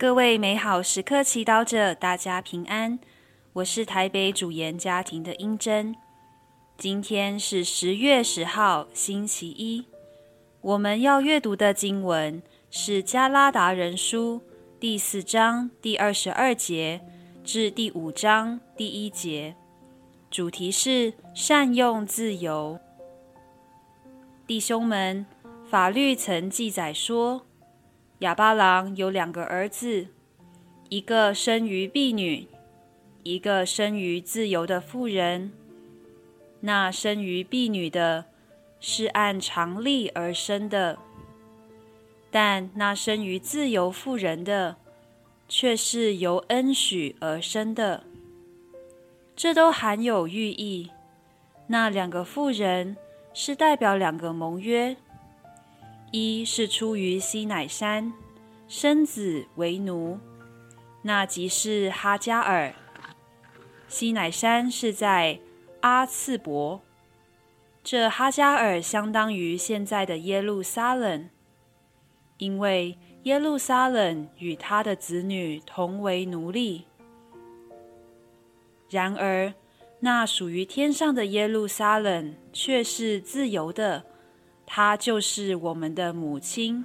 各位美好时刻祈祷者，大家平安。我是台北主研家庭的英珍。今天是十月十号，星期一。我们要阅读的经文是《加拉达人书》第四章第二十二节至第五章第一节，主题是善用自由。弟兄们，法律曾记载说，亚巴郎有两个儿子，一个生于婢女，一个生于自由的妇人。那生于婢女的，是按常例而生的；但那生于自由妇人的，却是由恩许而生的。这都含有寓意。那两个妇人是代表两个盟约。一是出于西乃山，生子为奴，那即是哈加尔。西乃山是在阿次伯，这哈加尔相当于现在的耶路撒冷，因为耶路撒冷与他的子女同为奴隶。然而，那属于天上的耶路撒冷却是自由的。她就是我们的母亲，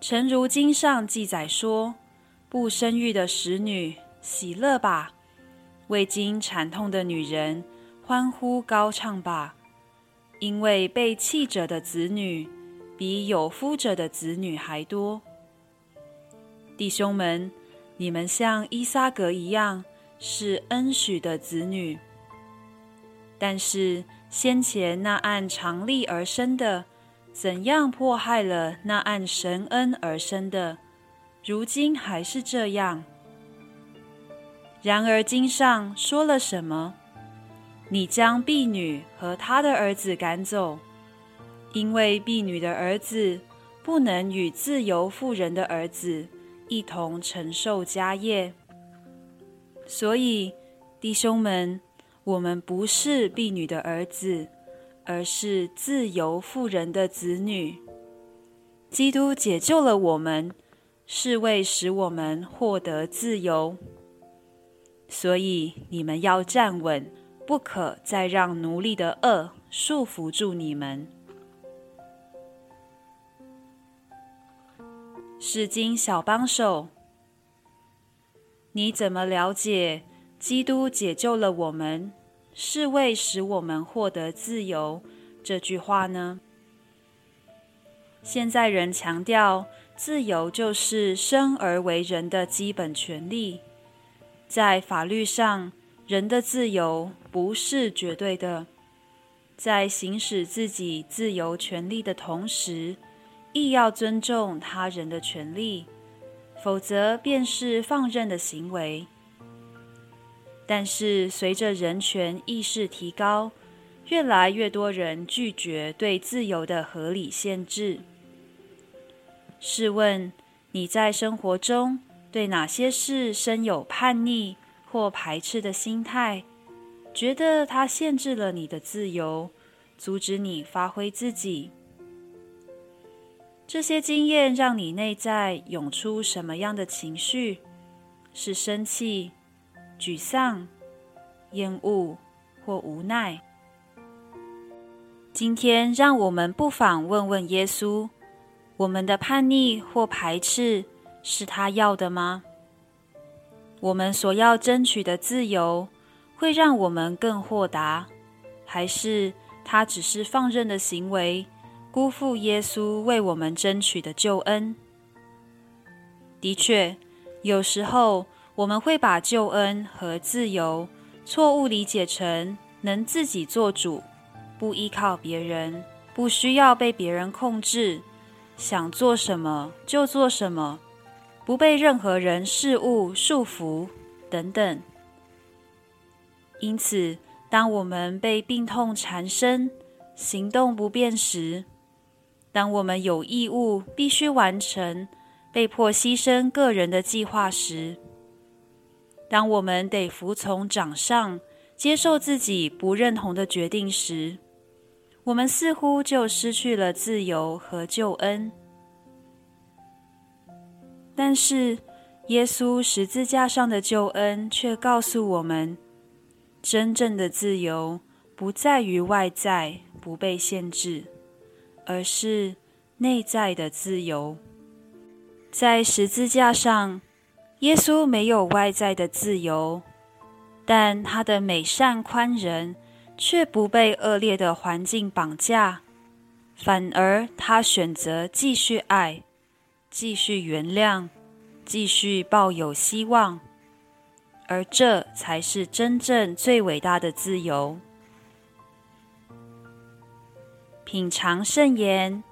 诚如经上记载说：“不生育的使女，喜乐吧；未经产痛的女人，欢呼高唱吧。因为被弃者的子女，比有夫者的子女还多。”弟兄们，你们像伊撒格一样，是恩许的子女，但是，先前那按常例而生的，怎样迫害了那按神恩而生的？如今还是这样。然而经上说了什么？你将婢女和她的儿子赶走，因为婢女的儿子不能与自由妇人的儿子一同承受家业。所以，弟兄们。我们不是婢女的儿子，而是自由妇人的子女。基督解救了我们，是为使我们获得自由。所以你们要站稳，不可再让奴隶的恶束缚住你们。圣经小帮手，你怎么了解？基督解救了我们，是为使我们获得自由。这句话呢？现在人强调，自由就是生而为人的基本权利。在法律上，人的自由不是绝对的。在行使自己自由权利的同时，亦要尊重他人的权利，否则便是放任的行为。但是，随着人权意识提高，越来越多人拒绝对自由的合理限制。试问，你在生活中对哪些事深有叛逆或排斥的心态？觉得它限制了你的自由，阻止你发挥自己？这些经验让你内在涌出什么样的情绪？是生气？沮丧、厌恶或无奈。今天，让我们不妨问问耶稣：我们的叛逆或排斥是他要的吗？我们所要争取的自由会让我们更豁达，还是他只是放任的行为，辜负耶稣为我们争取的救恩？的确，有时候。我们会把救恩和自由错误理解成能自己做主，不依靠别人，不需要被别人控制，想做什么就做什么，不被任何人事物束缚等等。因此，当我们被病痛缠身、行动不便时，当我们有义务必须完成、被迫牺牲个人的计划时，当我们得服从掌上，接受自己不认同的决定时，我们似乎就失去了自由和救恩。但是，耶稣十字架上的救恩却告诉我们，真正的自由不在于外在不被限制，而是内在的自由。在十字架上，耶稣没有外在的自由，但他的美善宽仁却不被恶劣的环境绑架，反而他选择继续爱，继续原谅。继续抱有希望，而这才是真正最伟大的自由。品尝圣言，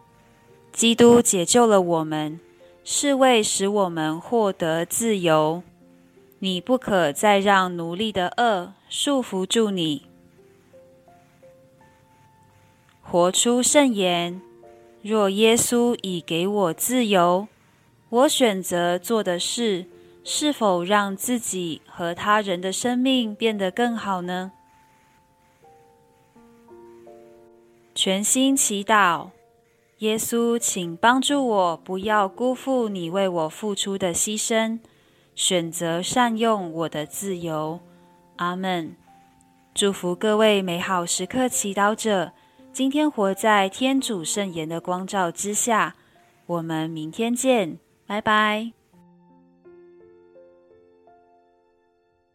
基督解救了我们，是为使我们获得自由。你不可再让奴隶的恶束缚住你。活出圣言，若耶稣已给我自由。我选择做的事，是否让自己和他人的生命变得更好呢？全心祈祷，耶稣，请帮助我，不要辜负你为我付出的牺牲，选择善用我的自由。阿门。祝福各位美好时刻祈祷者，今天活在天主圣言的光照之下。我们明天见。拜拜。